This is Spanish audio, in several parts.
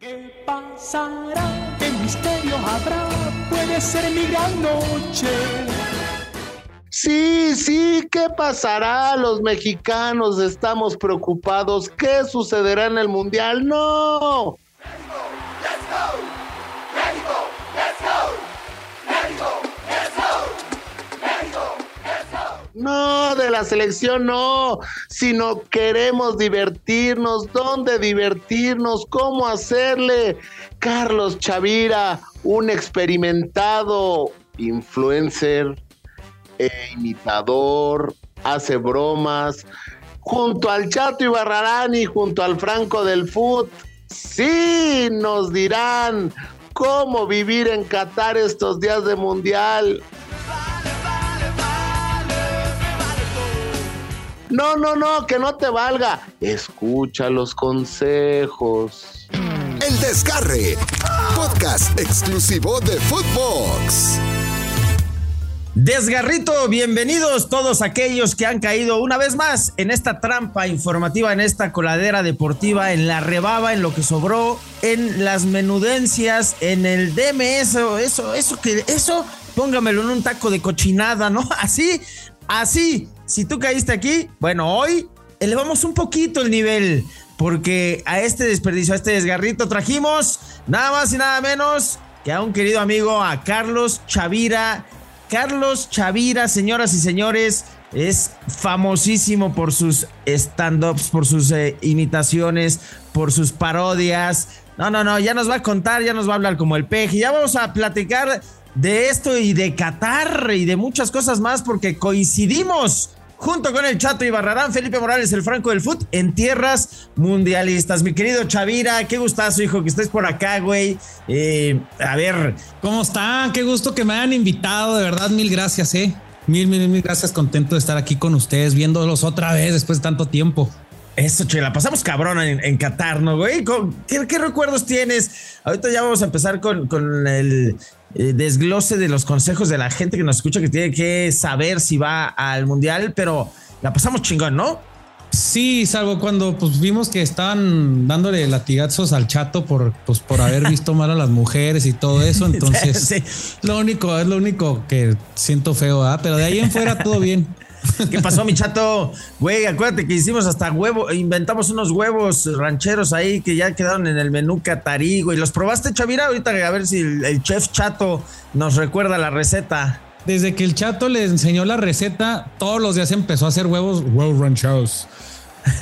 ¿Qué pasará? ¿Qué misterio habrá? Puede ser mi gran noche. Sí, sí, ¿qué pasará? Los mexicanos estamos preocupados. ¿Qué sucederá en el Mundial? No. No, de la selección no, sino queremos divertirnos. ¿Dónde divertirnos? ¿Cómo hacerle? Carlos Chavira, un experimentado influencer, e imitador, hace bromas, junto al Chato Ibarrarán y junto al Franco del Foot. Sí, nos dirán cómo vivir en Qatar estos días de mundial. No, no, no, que no te valga. Escucha los consejos. El Desgarre, podcast exclusivo de Footbox. Desgarrito, bienvenidos todos aquellos que han caído una vez más en esta trampa informativa, en esta coladera deportiva, en la rebaba, en lo que sobró, en las menudencias, en el DM, eso, eso, eso que, eso, póngamelo en un taco de cochinada, ¿no? Así, así, si tú caíste aquí, bueno, hoy elevamos un poquito el nivel, porque a este desperdicio, a este desgarrito trajimos nada más y nada menos que a un querido amigo, a Carlos Chavira. Carlos Chavira, señoras y señores, es famosísimo por sus stand-ups, por sus eh, imitaciones, por sus parodias. No, no, no, ya nos va a contar, ya nos va a hablar como el peje. Ya vamos a platicar de esto y de Qatar y de muchas cosas más porque coincidimos junto con el Chato y Barrarán, Felipe Morales, el Franco del Foot, en tierras mundialistas. Mi querido Chavira, qué gustazo, hijo, que estés por acá, güey. Eh, a ver. ¿Cómo están? Qué gusto que me hayan invitado, de verdad, mil gracias, eh. Mil, mil, mil gracias, contento de estar aquí con ustedes, viéndolos otra vez después de tanto tiempo. Eso, che, la pasamos cabrón en, en ¿no, güey? ¿Qué, ¿Qué, recuerdos tienes? Ahorita ya vamos a empezar con, con el eh, desglose de los consejos de la gente que nos escucha, que tiene que saber si va al mundial, pero la pasamos chingón, ¿no? Sí, salvo cuando pues vimos que estaban dándole latigazos al chato por, pues, por haber visto mal a las mujeres y todo eso. Entonces, sí. lo único, es lo único que siento feo, ¿ah? Pero de ahí en fuera todo bien. ¿Qué pasó, mi chato? Güey, acuérdate que hicimos hasta huevo, inventamos unos huevos rancheros ahí que ya quedaron en el menú catarí, güey. ¿Los probaste, Chavira? Ahorita a ver si el, el chef chato nos recuerda la receta. Desde que el chato le enseñó la receta, todos los días empezó a hacer huevos, huevos rancheros.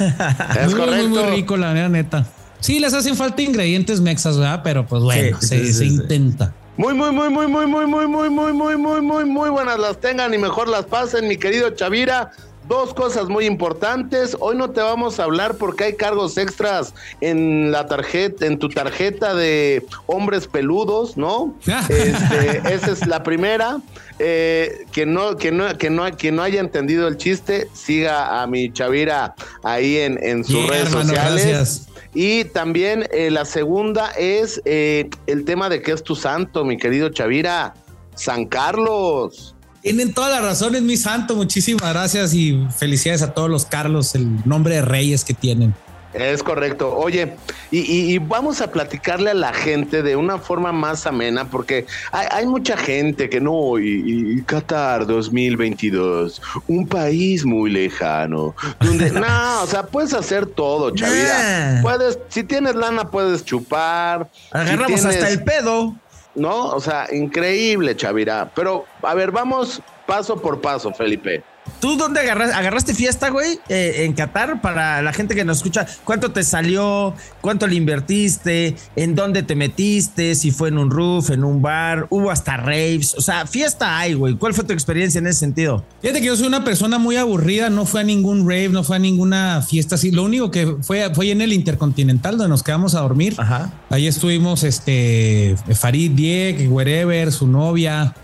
Es muy, correcto. muy, muy rico, la neta. Sí, les hacen falta ingredientes mexas, ¿verdad? Pero pues bueno, Sí, se, sí, sí, se sí. intenta. Muy, muy, muy, muy, muy, muy, muy, muy, muy, muy, muy, muy, muy buenas las tengan y mejor las pasen, mi querido Chavira. Dos cosas muy importantes. Hoy no te vamos a hablar porque hay cargos extras en la tarjeta, en tu tarjeta de hombres peludos, ¿no? Este, esa es la primera. Eh, que no, que no, que no, que no haya entendido el chiste, siga a mi Chavira ahí en, en sus redes hermano, sociales. gracias. Y también eh, la segunda es eh, el tema de que es tu santo, mi querido Chavira, San Carlos. Tienen toda la razón, es mi santo. Muchísimas gracias y felicidades a todos los Carlos, el nombre de reyes que tienen. Es correcto. Oye, y, y- y vamos a platicarle a la gente de una forma más amena, porque hay, hay mucha gente que no, y, y Qatar 2022, un país muy lejano, donde, no, o sea, puedes hacer todo, Chavira. Puedes, si tienes lana, puedes chupar. si Agarramos hasta el pedo. ¿no? O sea, increíble, Chavira. Pero, a ver, vamos paso por paso, Felipe. ¿Tú dónde agarras- agarraste fiesta, güey? Eh, en Qatar, para la gente que nos escucha. ¿Cuánto te salió? ¿Cuánto le invertiste? ¿En dónde te metiste? Si fue en un roof, en un bar. Hubo hasta raves. O sea, fiesta hay, güey. ¿Cuál fue tu experiencia en ese sentido? Fíjate que yo soy una persona muy aburrida, no fue a ningún rave, no fue a ninguna fiesta así. Lo único que fue fue en el Intercontinental donde nos quedamos a dormir. Ajá. Ahí estuvimos, este, Farid Diek, Wherever, su novia,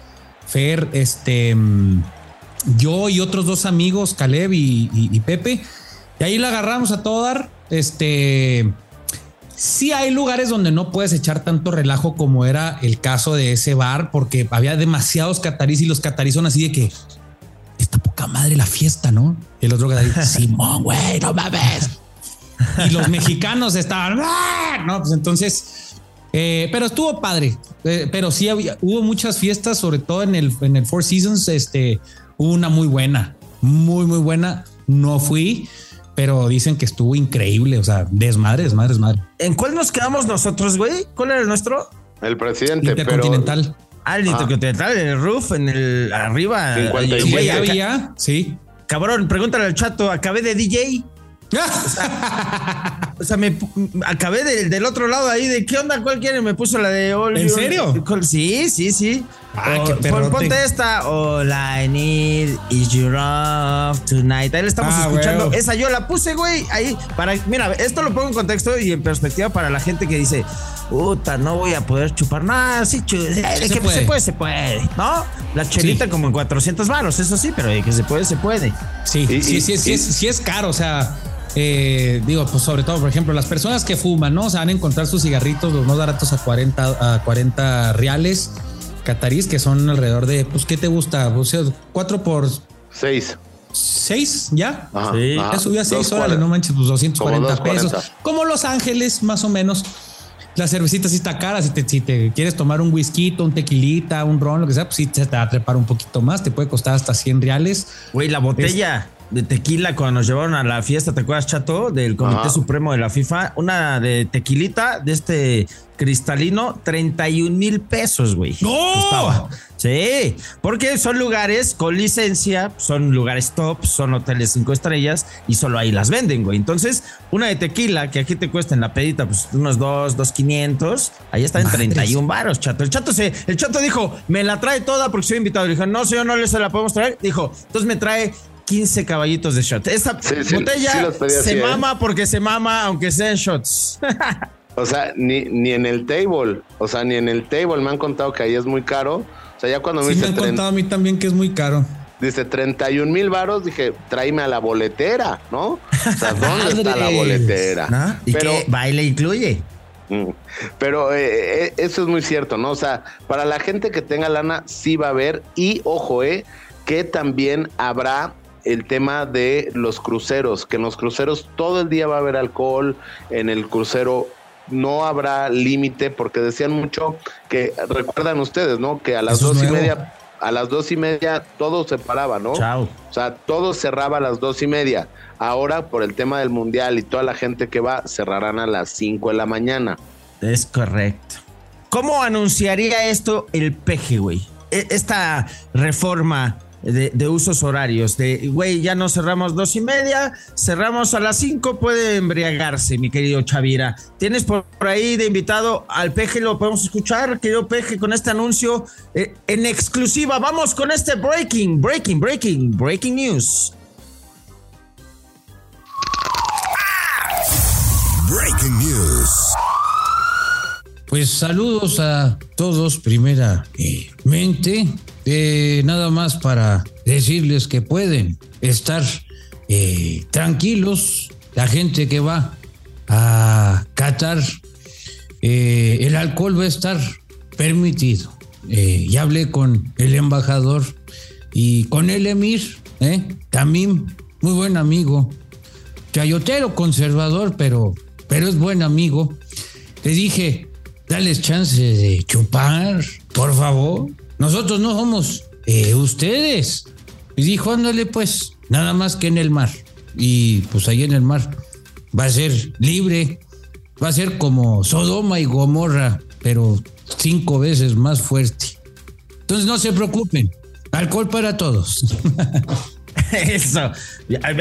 Fer, este, mm, yo y otros dos amigos, Caleb y, y- y Pepe. Y ahí la agarramos a todo dar. Este, sí hay lugares donde no puedes echar tanto relajo como era el caso de ese bar, porque había demasiados catarís y los catarís son así de que está poca madre la fiesta, ¿no? Y los drogadictos, Simón, güey, no mames. y los mexicanos estaban, ¡ah! no, pues entonces, eh, pero estuvo padre, eh, pero sí había, hubo muchas fiestas, sobre todo en el, en el Four Seasons, este, una muy buena, muy, muy buena, no fui, pero dicen que estuvo increíble, o sea, desmadre, desmadre, desmadre. ¿En cuál nos quedamos nosotros, güey? ¿Cuál era el nuestro? El presidente, Intercontinental. Ah, el Intercontinental, en el roof, en el arriba. 56. Sí, Güey, ya acá- había, sí. Cabrón, pregúntale al chato, acabé de DJ. O sea, me acabé del- del otro lado ahí de qué onda, cuál quiere, me puso la de All ¿En serio? Sí, sí, sí. Ah, O- qué pon- ponte esta. All I need is your love tonight. Ahí le estamos Ah, escuchando. Esa yo la puse, güey. Ahí, para. Mira, esto lo pongo en contexto y en perspectiva para la gente que dice, puta, no voy a poder chupar nada. Sí, chu- de se que puede. se puede, se puede. ¿No? La chelita Sí. como en 400 varos, eso sí, pero de que se puede, se puede. Sí, Y- sí, y- sí, sí, y- es, sí es caro, o sea, eh, digo, pues sobre todo, por ejemplo, las personas que fuman, ¿no? O sea, van a encontrar sus cigarritos, los más baratos a 40, a 40 reales catarís, que son alrededor de, pues, ¿qué te gusta? O sea, 4 por Seis. 6, ¿ya? Ajá, Sí. ajá. Ya subió a 6 Dos órale, no manches, pues 240 Como pesos. 2.40. Como Los Ángeles, más o menos. La cervecita sí está cara. Si te, si te quieres tomar un whisky, un tequilita, un ron, lo que sea, pues sí te va a trepar un poquito más. Te puede costar hasta 100 reales. Güey, la botella de tequila cuando nos llevaron a la fiesta, ¿te acuerdas, Chato? Del Comité Ajá. Supremo de la FIFA. Una de tequilita de este cristalino, 31 mil pesos, güey. ¡No! Costaba. Sí, porque son lugares con licencia, son lugares top, son hoteles cinco estrellas y solo ahí las venden, güey. Entonces, una de tequila que aquí te cuesta en la pedita, pues unos dos, dos quinientos, ahí está en Madres. 31 varos, chato. El chato se, el chato dijo, me la trae toda porque soy invitado. Le dijo, no, señor, no le se la podemos traer. Dijo, entonces me trae 15 caballitos de shot. Esta Sí, botella sí se así, ¿eh? mama porque se mama, aunque sean shots. O sea, ni, ni en el table, o sea, ni en el table me han contado que ahí es muy caro. O sea, ya cuando me me han contado a mí también que es muy caro. dice 31 mil varos, dije, tráeme a la boletera, ¿no? O sea, ¿dónde está la boletera? ¿No? ¿Y Pero, qué baile incluye? mm, pero eh, eh, eso es muy cierto, ¿no? O sea, para la gente que tenga lana, sí va a haber. Y ojo, eh, que también habrá el tema de los cruceros, que en los cruceros todo el día va a haber alcohol, en el crucero no habrá límite, porque decían mucho que, recuerdan ustedes, ¿no? Que a las Eso dos y media, a las dos y media todo se paraba, ¿no? Chao. O sea, todo cerraba a las dos y media. Ahora, por el tema del mundial y toda la gente que va, cerrarán a las cinco de la mañana. Es correcto. ¿Cómo anunciaría esto el peje, güey? E- Esta reforma de, de usos horarios, de, güey, ya no cerramos dos y media, cerramos a las cinco, puede embriagarse, mi querido Chavira. Tienes por por ahí de invitado al peje, lo podemos escuchar, querido peje, con este anuncio eh, en exclusiva. Vamos con este breaking, breaking, breaking, breaking news. Breaking News. Pues saludos a todos primeramente. Eh, nada más para decirles que pueden estar eh, tranquilos. La gente que va a Qatar, eh, el alcohol va a estar permitido. Eh, ya hablé con el embajador y con el emir, también muy buen amigo chayotero, conservador, pero, pero es buen amigo. Le dije, dales chance de chupar, por favor. Nosotros no somos eh, ustedes. Y dijo, ándale pues, nada más que en el mar. Y pues ahí en el mar va a ser libre, va a ser como Sodoma y Gomorra, pero cinco veces más fuerte. Entonces no se preocupen, alcohol para todos. Eso.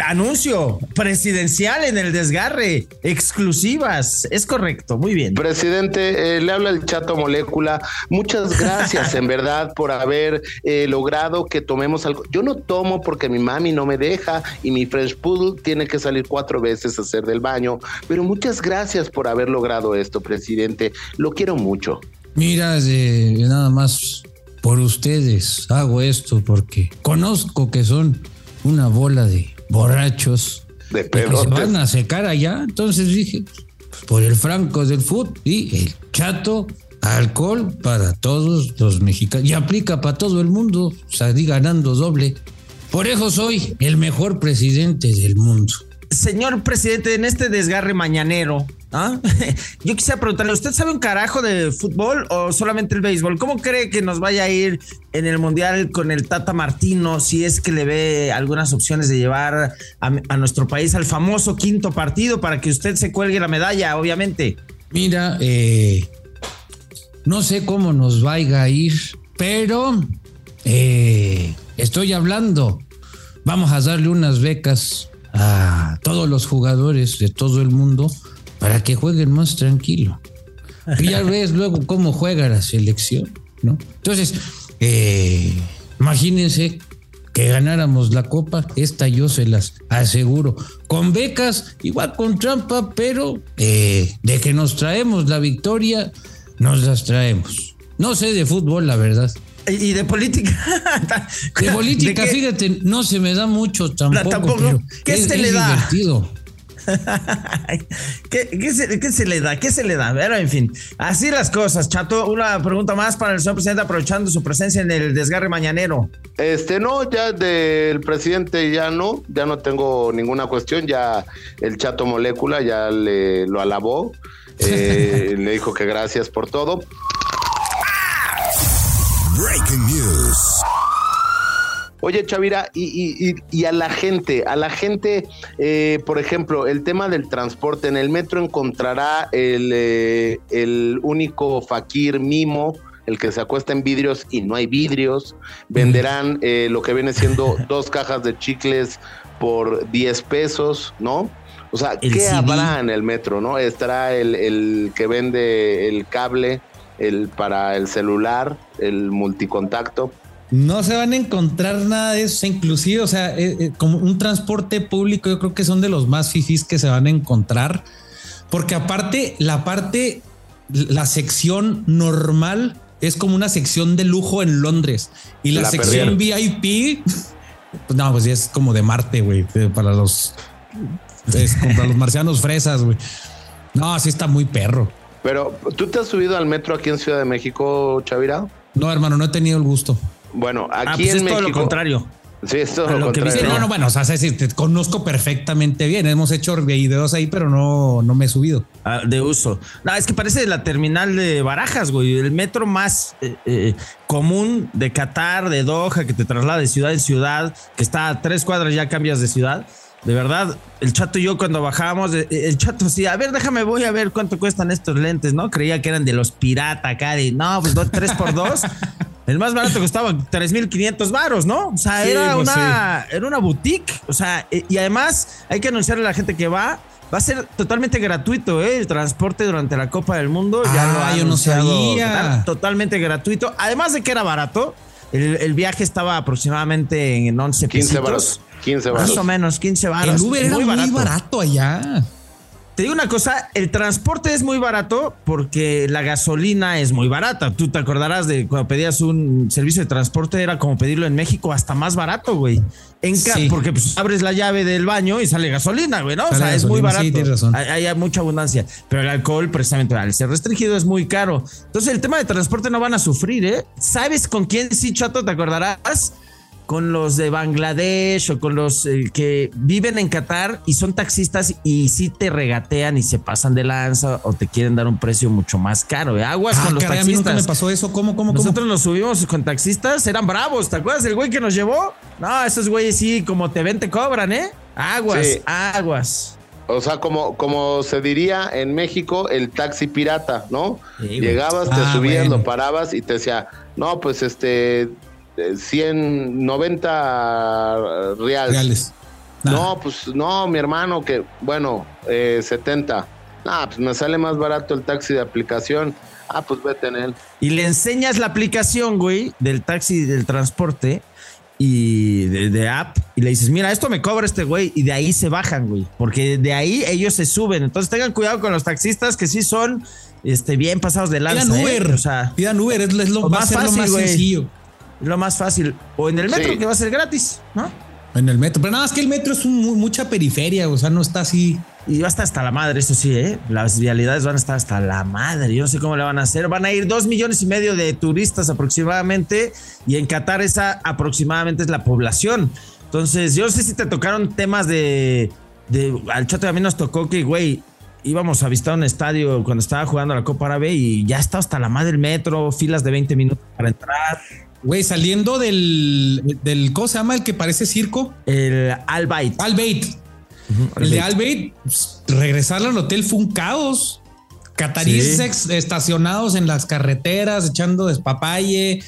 Anuncio presidencial en el desgarre. Exclusivas. Es correcto. Muy bien. Presidente, eh, le habla el Chato Molécula. Muchas gracias, en verdad, por haber eh, logrado que tomemos algo. Yo no tomo porque mi mami no me deja y mi French Poodle tiene que salir cuatro veces a hacer del baño. Pero muchas gracias por haber logrado esto, presidente. Lo quiero mucho. Mira, nada más por ustedes hago esto porque conozco que son una bola de borrachos De que se van a secar allá. Entonces dije, pues, por el franco del fútbol y el chato, alcohol para todos los mexicanos. Y aplica para todo el mundo, di ganando doble. Por eso soy el mejor presidente del mundo. Señor presidente, en este desgarre mañanero, ¿ah? yo quisiera preguntarle, ¿usted sabe un carajo de fútbol o solamente el béisbol? ¿Cómo cree que nos vaya a ir en el Mundial con el Tata Martino si es que le ve algunas opciones de llevar a, nuestro país al famoso quinto partido para que usted se cuelgue la medalla, obviamente? Mira, eh, no sé cómo nos vaya a ir, pero eh, estoy hablando. Vamos a darle unas becas a todos los jugadores de todo el mundo para que jueguen más tranquilo. Y ya ves luego cómo juega la selección, ¿no? Entonces, eh, imagínense que ganáramos la copa, esta yo se las aseguro. Con becas, igual con trampa, pero eh, de que nos traemos la victoria, nos las traemos. No sé de fútbol, la verdad. Y de política. De política, fíjate, no se me da mucho tampoco. ¿Qué se le da? Divertido. ¿Qué, se, le da? ¿Qué se le da? Pero en fin, así las cosas. Chato, una pregunta más para el señor presidente, aprovechando su presencia en el desgarre mañanero. Este, no, ya del presidente ya no, ya no tengo ninguna cuestión. Ya el Chato Molécula ya le lo alabó, eh, le dijo que gracias por todo. Breaking News. Oye, Chavira, y, a la gente, a la gente, eh, por ejemplo, el tema del transporte, en el metro encontrará el, eh, el único fakir mimo, el que se acuesta en vidrios y no hay vidrios. Venderán eh, lo que viene siendo dos cajas de chicles por 10 pesos, ¿no? O sea, ¿qué habrá en el metro, no? Estará el, el que vende el cable el para el celular, el multicontacto. No se van a encontrar nada de eso, inclusive, o sea, eh, eh, como un transporte público, yo creo que son de los más fifís que se van a encontrar, porque aparte, la parte, la sección normal es como una sección de lujo en Londres y la, sección VIP, pues no, pues ya es como de Marte, güey, para los, para los marcianos fresas, güey. No, así está muy perro. Pero, ¿tú te has subido al metro aquí en Ciudad de México, Chavira? No, hermano, no he tenido el gusto. Bueno, aquí ah, pues en es México. Todo lo contrario. Sí, es todo lo, contrario. no, no, bueno, o sea, te conozco perfectamente bien. Hemos hecho videos ahí, pero no, no me he subido. Ah, de uso. No, es que parece la terminal de Barajas, güey. El metro más eh, eh, común de Qatar, de Doha, que te traslada de ciudad en ciudad, que está a tres cuadras ya cambias de ciudad. De verdad, el chato y yo cuando bajábamos, eh, el chato sí, a ver, déjame, voy a ver cuánto cuestan estos lentes, ¿no? Creía que eran de los pirata acá, de no, pues tres por dos. El más barato costaba 3.500 varos, ¿no? O sea, era, pues una, era una boutique. O sea, eh, y además hay que anunciarle a la gente que va. Va a ser totalmente gratuito, ¿eh? El transporte durante la Copa del Mundo. ya lo ah, yo no sabía. Totalmente gratuito. Además de que era barato, el, viaje estaba aproximadamente en 11 15 varos. 15 varos. Más o menos, 15 varos. El Uber era muy barato allá. Te digo una cosa, el transporte es muy barato porque la gasolina es muy barata. Tú te acordarás de cuando pedías un servicio de transporte, era como pedirlo en México, hasta más barato, güey. En Porque pues, abres la llave del baño y sale gasolina, güey, ¿no? o sea, es muy barato. Sí, razón. Hay, hay, mucha abundancia. Pero el alcohol, precisamente, al ser restringido, es muy caro. Entonces, el tema de transporte no van a sufrir, ¿eh? ¿Sabes con quién sí, chato? ¿Te acordarás? Con los de Bangladesh o con los eh, que viven en Qatar y son taxistas y sí te regatean y se pasan de lanza o te quieren dar un precio mucho más caro. ¿eh? Aguas ah, con los taxistas. A mí nunca me pasó eso. ¿Cómo, cómo, Nosotros nos subimos con taxistas, eran bravos. ¿Te acuerdas del güey que nos llevó? No, esos güeyes sí, como te ven, te cobran, ¿eh? Aguas, aguas. O sea, como, como se diría en México, el taxi pirata, ¿no? Llegabas, te ah, subías, lo parabas y te decía, no, pues este, 190 eh, reales. No, pues no, mi hermano, que bueno, eh, 70. Ah, pues me sale más barato el taxi de aplicación. Ah, pues vete en él. Y le enseñas la aplicación, güey, del taxi del transporte y de, app y le dices, mira, esto me cobra este güey y de ahí se bajan, güey, porque de ahí ellos se suben. Entonces tengan cuidado con los taxistas que sí son este, bien pasados de lanza. Pidan ¿eh? Uber, o sea, pidan Uber, es, lo, más fácil, lo más sencillo lo más fácil. O en el metro, que va a ser gratis, ¿no? En el metro. Pero nada más que el metro es mucha periferia, o sea, no está así. Y va a estar hasta la madre, eso sí, ¿eh? Las vialidades van a estar hasta la madre. Yo no sé cómo le van a hacer. Van a ir dos millones y medio de turistas aproximadamente. Y en Qatar esa aproximadamente es la población. Entonces, yo no sé si te tocaron temas de de, al chato mí nos tocó que, güey, íbamos a visitar un estadio cuando estaba jugando la Copa Árabe y ya está hasta la madre del metro, filas de 20 minutos para entrar. Güey, saliendo del, del, ¿cómo se llama? El que parece circo. El Albait. Albait. el de Albait, pues, regresar al hotel fue un caos. Cataríes estacionados en las carreteras, echando despapalle.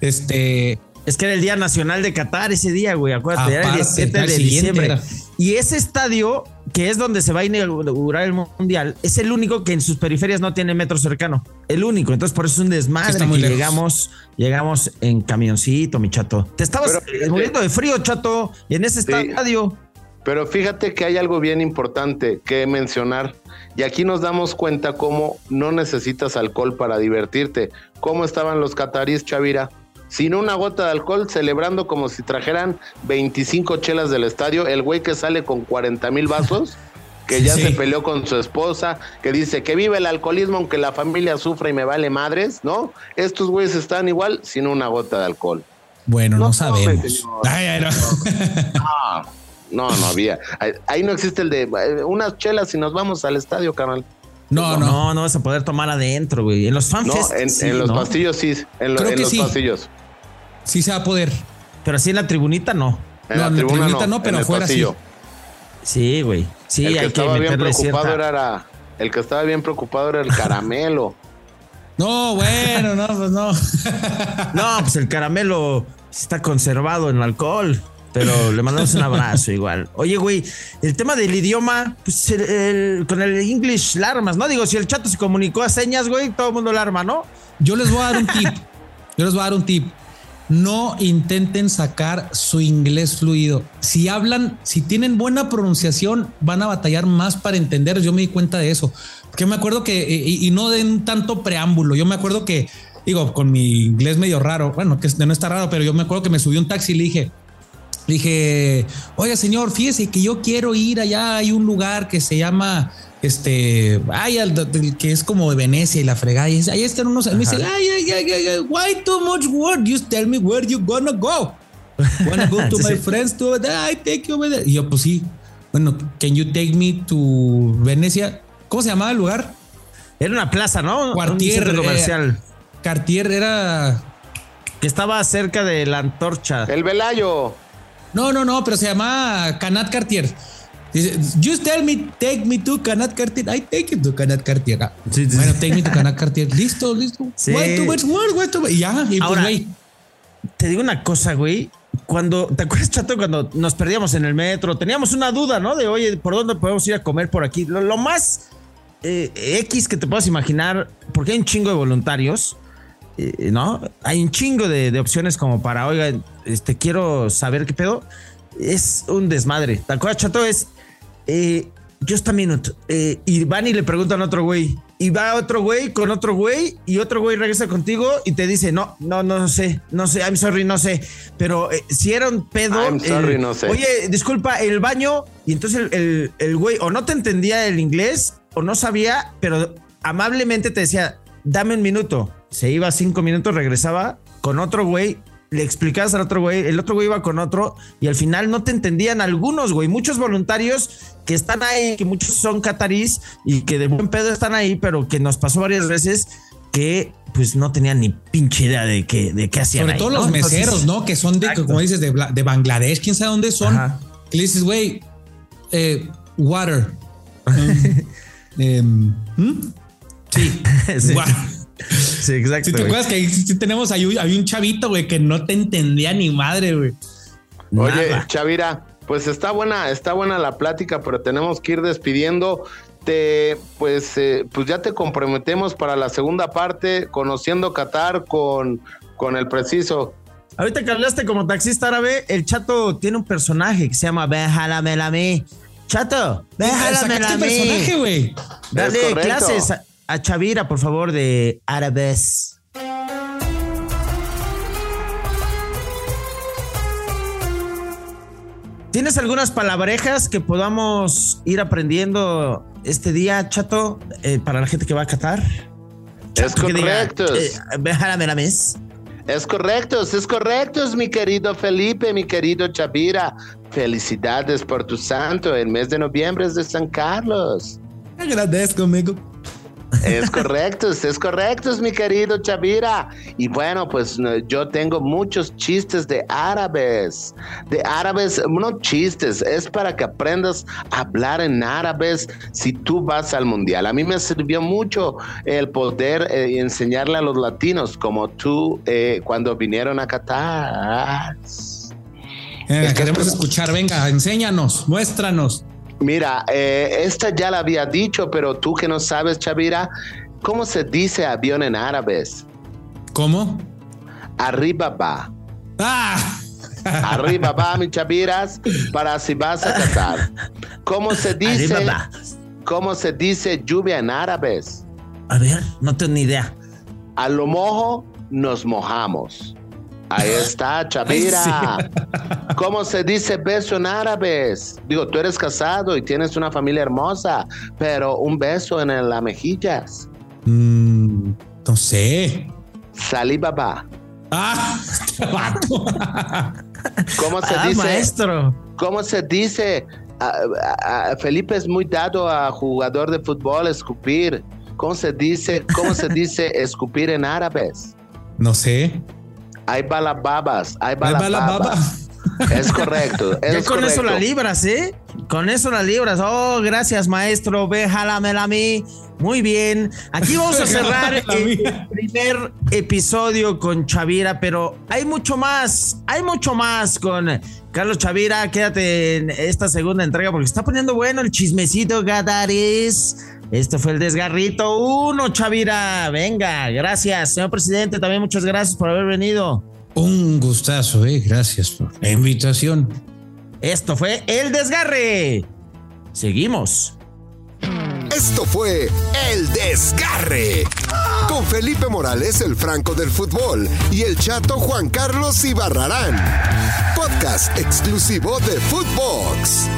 Este. Es que era el Día Nacional de Qatar ese día, güey. Acuérdate, era el 17 de diciembre. Y ese estadio, que es donde se va a inaugurar el mundial, es el único que en sus periferias no tiene metro cercano. El único. Entonces, por eso es un desmadre que llegamos, llegamos en camioncito, mi chato. Te estabas muriendo de frío, chato, en ese estadio. Pero fíjate que hay algo bien importante que mencionar. Y aquí nos damos cuenta cómo no necesitas alcohol para divertirte. ¿Cómo estaban los cataríes, Chavira? Sin una gota de alcohol, celebrando como si trajeran 25 chelas del estadio. El güey que sale con 40 mil vasos, que ya se peleó con su esposa, que dice que vive el alcoholismo aunque la familia sufra y me vale madres, ¿no? Estos güeyes están igual sin una gota de alcohol. Bueno, no, sabemos. no. no. había. Ahí no existe el de eh, unas chelas y nos vamos al estadio, carnal. No, no, no, vas a poder tomar adentro, güey. En los fanfests. No, en, los pastillos sí. En, los pastillos. Sí se va a poder. Pero así en la tribunita no. En la, tribunita no, pero afuera sí. Sí, güey. Sí, el que estaba bien preocupado era, el que estaba bien preocupado era el caramelo. no, bueno, no, pues no. no, pues el caramelo está conservado en el alcohol. Pero le mandamos un abrazo igual. Oye, güey, el tema del idioma, pues con el English la armas, ¿no? Digo, si el chato se comunicó a señas, güey, todo el mundo la arma, ¿no? Yo les voy a dar un tip. Yo les voy a dar un tip no intenten sacar su inglés fluido. Si hablan, si tienen buena pronunciación, van a batallar más para entender. Yo me di cuenta de eso. Porque me acuerdo que, eh, y, no den tanto preámbulo, yo me acuerdo que, digo, con mi inglés medio raro, bueno, que no está raro, pero yo me acuerdo que me subí un taxi y le dije, le dije, oiga señor, fíjese que yo quiero ir allá, hay un lugar que se llama este, ay, que es como de Venecia y la fregada. Y ahí están unos. Me dice, ay, ay, ay, ay, why too much word? Just tell me where you gonna go. Wanna go to my friends to I take you over there. Y yo, pues sí. Bueno, can you take me to Venecia? ¿Cómo se llamaba el lugar? Era una plaza, ¿no? Cartier. comercial. Cartier era. Que estaba cerca de la antorcha. El Velayo. No, no, no, pero se llamaba Canat Cartier. Dice, just tell me, take me to Canat Cartier. I take you to Canat Cartier. Ah, bueno, take me to Canat Cartier. Listo, listo. Sí. Why much more, Y ya, y pues, Ahora, pues, Te digo una cosa, güey. Cuando, ¿te acuerdas, Chato, cuando nos perdíamos en el metro? Teníamos una duda, ¿no? De, oye, ¿por dónde podemos ir a comer por aquí? Lo, más eh, X que te puedas imaginar, porque hay un chingo de voluntarios, eh, ¿no? Hay un chingo de, de opciones como para, oiga, este, quiero saber qué pedo es un desmadre. ¿Te acuerdas, Chato? Es eh, just a minute. Eh, y van y le preguntan a otro güey. Y va otro güey con otro güey y otro güey regresa contigo y te dice, no, no, no sé, no sé, I'm sorry, no sé. Pero eh, si era un pedo... I'm sorry, no sé. Oye, disculpa, el baño. Y entonces el, el güey o no te entendía el inglés o no sabía, pero amablemente te decía, dame un minuto. Se iba cinco minutos, regresaba con otro güey le explicabas al otro güey, el otro güey iba con otro y al final no te entendían algunos, güey. Muchos voluntarios que están ahí, que muchos son catarís y que de buen pedo están ahí, pero que nos pasó varias veces que pues no tenían ni pinche idea de qué, de qué hacían. Sobre todo los meseros, ¿no? Que son de, como dices, de, de, Bangladesh, quién sabe dónde son. Le dices, güey, eh, water. Um, em, Sí, sí. Sí, exacto. Si te acuerdas que ahí tenemos, ahí, un chavito, güey, que no te entendía ni madre, güey. Oye, Chavira, pues está buena, está buena la plática, pero tenemos que ir despidiendo. Te, pues, eh, pues ya te comprometemos para la segunda parte, conociendo Qatar con, con el preciso. Ahorita que hablaste como taxista árabe, el chato tiene un personaje que se llama Bejalamélame. Chato, Bejalamélame. personaje, güey. Dale clases a Chavira, por favor, de Árabes. ¿Tienes algunas palabrejas que podamos ir aprendiendo este día, Chato, eh, para la gente que va a Qatar? es correcto. Eh, Es correcto, es correcto, es mi querido Felipe, mi querido Chavira. Felicidades por tu santo. El mes de noviembre es de San Carlos. Agradezco, amigo. Es correcto, es correcto, es mi querido Chavira. Y bueno, pues yo tengo muchos chistes de árabes. De árabes, no chistes, es para que aprendas a hablar en árabes si tú vas al mundial. A mí me sirvió mucho el poder eh, enseñarle a los latinos como tú eh, cuando vinieron a Qatar. Eh, queremos escuchar, venga, enséñanos, muéstranos. Mira, eh, esta ya la había dicho, pero tú que no sabes, Chavira, ¿cómo se dice avión en árabes? ¿Cómo? Arriba va. ¡Ah! Arriba va, mi chaviras, para si vas a Qatar. ¿Cómo se dice? ¿Cómo se dice lluvia en árabes? A ver, no tengo ni idea. A lo mojo nos mojamos. Ahí está, Chavira. ¿Cómo se dice beso en árabes? Digo, tú eres casado y tienes una familia hermosa, pero un beso en las mejillas. Mm, no sé. Salí babá. Ah, ¿Cómo se Ah, dice? maestro. ¿Cómo se dice? Ah, ah, Felipe es muy dado a jugador de fútbol escupir. ¿Cómo se dice? ¿Cómo se dice escupir en árabes? No sé. Hay balababas, hay balababas. Es correcto. Ya Es con eso la libras, ¿eh? Con eso la libras. Oh, gracias, maestro. Ve, jálamela a mí. Muy bien. Aquí vamos a cerrar el primer episodio con Chavira, pero hay mucho más. Hay mucho más con Carlos Chavira. Quédate en esta segunda entrega porque está poniendo bueno el chismecito, Gadaris. Este fue el desgarrito uno, Chavira. Venga, gracias, señor presidente. También muchas gracias por haber venido. Un gustazo, eh. Gracias por la invitación. Esto fue El Desgarre. Seguimos. Esto fue El Desgarre. Con Felipe Morales, el Franco del Fútbol, y el chato Juan Carlos Ibarrarán. Podcast exclusivo de Footbox.